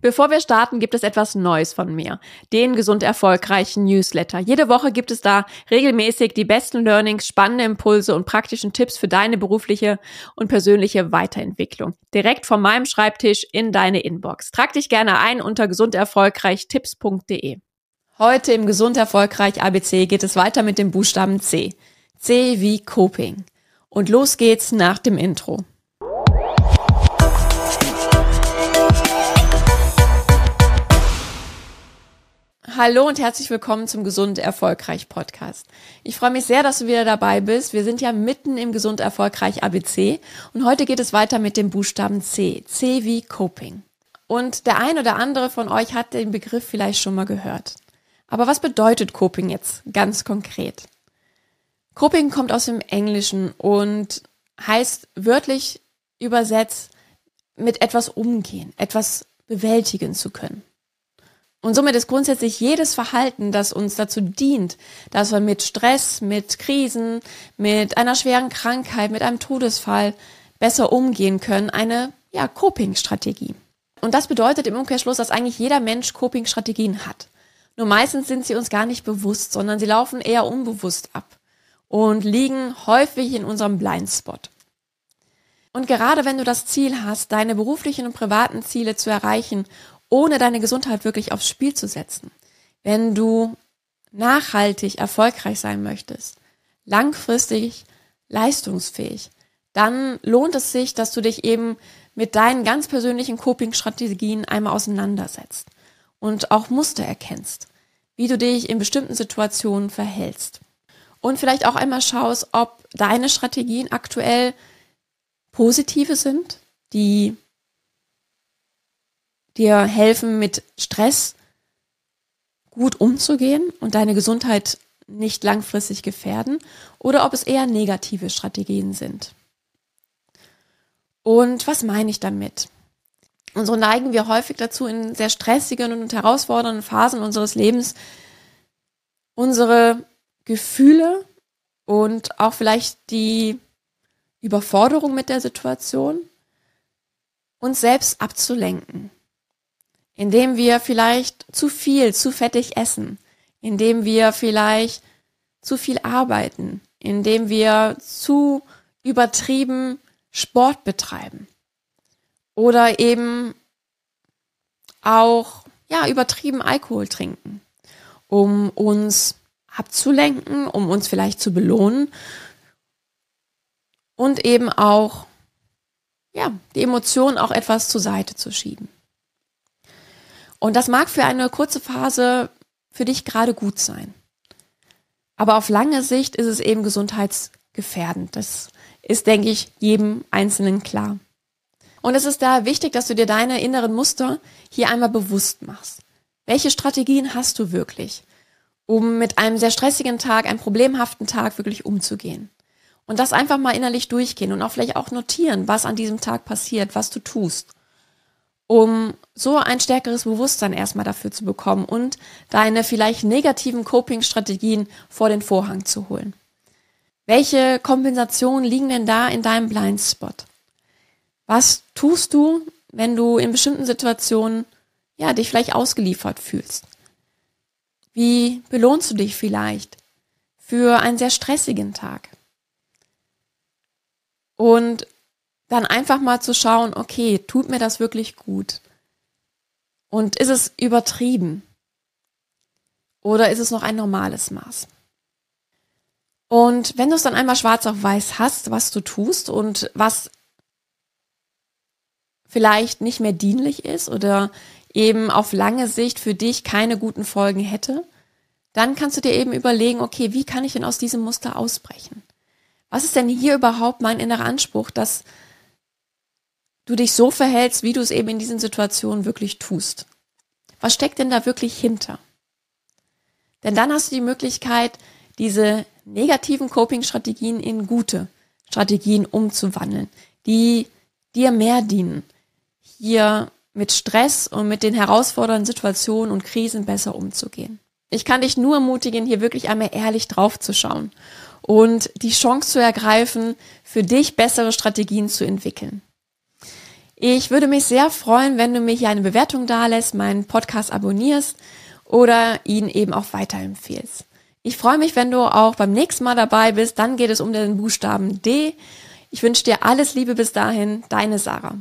Bevor wir starten, gibt es etwas Neues von mir. Den gesund erfolgreichen Newsletter. Jede Woche gibt es da regelmäßig die besten Learnings, spannende Impulse und praktischen Tipps für deine berufliche und persönliche Weiterentwicklung. Direkt von meinem Schreibtisch in deine Inbox. Trag dich gerne ein unter gesunderfolgreichtipps.de. Heute im Gesund Erfolgreich ABC geht es weiter mit dem Buchstaben C. C wie Coping. Und los geht's nach dem Intro. Hallo und herzlich willkommen zum Gesund Erfolgreich Podcast. Ich freue mich sehr, dass du wieder dabei bist. Wir sind ja mitten im Gesund Erfolgreich ABC und heute geht es weiter mit dem Buchstaben C. C wie Coping. Und der ein oder andere von euch hat den Begriff vielleicht schon mal gehört. Aber was bedeutet Coping jetzt ganz konkret? Coping kommt aus dem Englischen und heißt wörtlich übersetzt mit etwas umgehen, etwas bewältigen zu können. Und somit ist grundsätzlich jedes Verhalten, das uns dazu dient, dass wir mit Stress, mit Krisen, mit einer schweren Krankheit, mit einem Todesfall besser umgehen können, eine ja, Coping-Strategie. Und das bedeutet im Umkehrschluss, dass eigentlich jeder Mensch Coping-Strategien hat. Nur meistens sind sie uns gar nicht bewusst, sondern sie laufen eher unbewusst ab und liegen häufig in unserem Blindspot. Und gerade wenn du das Ziel hast, deine beruflichen und privaten Ziele zu erreichen ohne deine Gesundheit wirklich aufs Spiel zu setzen. Wenn du nachhaltig erfolgreich sein möchtest, langfristig leistungsfähig, dann lohnt es sich, dass du dich eben mit deinen ganz persönlichen Coping-Strategien einmal auseinandersetzt und auch Muster erkennst, wie du dich in bestimmten Situationen verhältst. Und vielleicht auch einmal schaust, ob deine Strategien aktuell positive sind, die dir helfen, mit Stress gut umzugehen und deine Gesundheit nicht langfristig gefährden oder ob es eher negative Strategien sind. Und was meine ich damit? Und so neigen wir häufig dazu, in sehr stressigen und herausfordernden Phasen unseres Lebens unsere Gefühle und auch vielleicht die Überforderung mit der Situation uns selbst abzulenken indem wir vielleicht zu viel, zu fettig essen, indem wir vielleicht zu viel arbeiten, indem wir zu übertrieben Sport betreiben oder eben auch ja übertrieben Alkohol trinken, um uns abzulenken, um uns vielleicht zu belohnen und eben auch ja, die Emotionen auch etwas zur Seite zu schieben. Und das mag für eine kurze Phase für dich gerade gut sein. Aber auf lange Sicht ist es eben gesundheitsgefährdend. Das ist, denke ich, jedem Einzelnen klar. Und es ist da wichtig, dass du dir deine inneren Muster hier einmal bewusst machst. Welche Strategien hast du wirklich, um mit einem sehr stressigen Tag, einem problemhaften Tag wirklich umzugehen? Und das einfach mal innerlich durchgehen und auch vielleicht auch notieren, was an diesem Tag passiert, was du tust um so ein stärkeres Bewusstsein erstmal dafür zu bekommen und deine vielleicht negativen Coping-Strategien vor den Vorhang zu holen. Welche Kompensationen liegen denn da in deinem Blindspot? Was tust du, wenn du in bestimmten Situationen ja dich vielleicht ausgeliefert fühlst? Wie belohnst du dich vielleicht für einen sehr stressigen Tag? Und dann einfach mal zu schauen, okay, tut mir das wirklich gut? Und ist es übertrieben? Oder ist es noch ein normales Maß? Und wenn du es dann einmal schwarz auf weiß hast, was du tust und was vielleicht nicht mehr dienlich ist oder eben auf lange Sicht für dich keine guten Folgen hätte, dann kannst du dir eben überlegen, okay, wie kann ich denn aus diesem Muster ausbrechen? Was ist denn hier überhaupt mein innerer Anspruch, dass du dich so verhältst, wie du es eben in diesen Situationen wirklich tust. Was steckt denn da wirklich hinter? Denn dann hast du die Möglichkeit, diese negativen Coping-Strategien in gute Strategien umzuwandeln, die dir mehr dienen, hier mit Stress und mit den herausfordernden Situationen und Krisen besser umzugehen. Ich kann dich nur ermutigen, hier wirklich einmal ehrlich drauf zu schauen und die Chance zu ergreifen, für dich bessere Strategien zu entwickeln. Ich würde mich sehr freuen, wenn du mir hier eine Bewertung dalässt, meinen Podcast abonnierst oder ihn eben auch weiterempfehlst. Ich freue mich, wenn du auch beim nächsten Mal dabei bist. Dann geht es um den Buchstaben D. Ich wünsche dir alles Liebe bis dahin. Deine Sarah.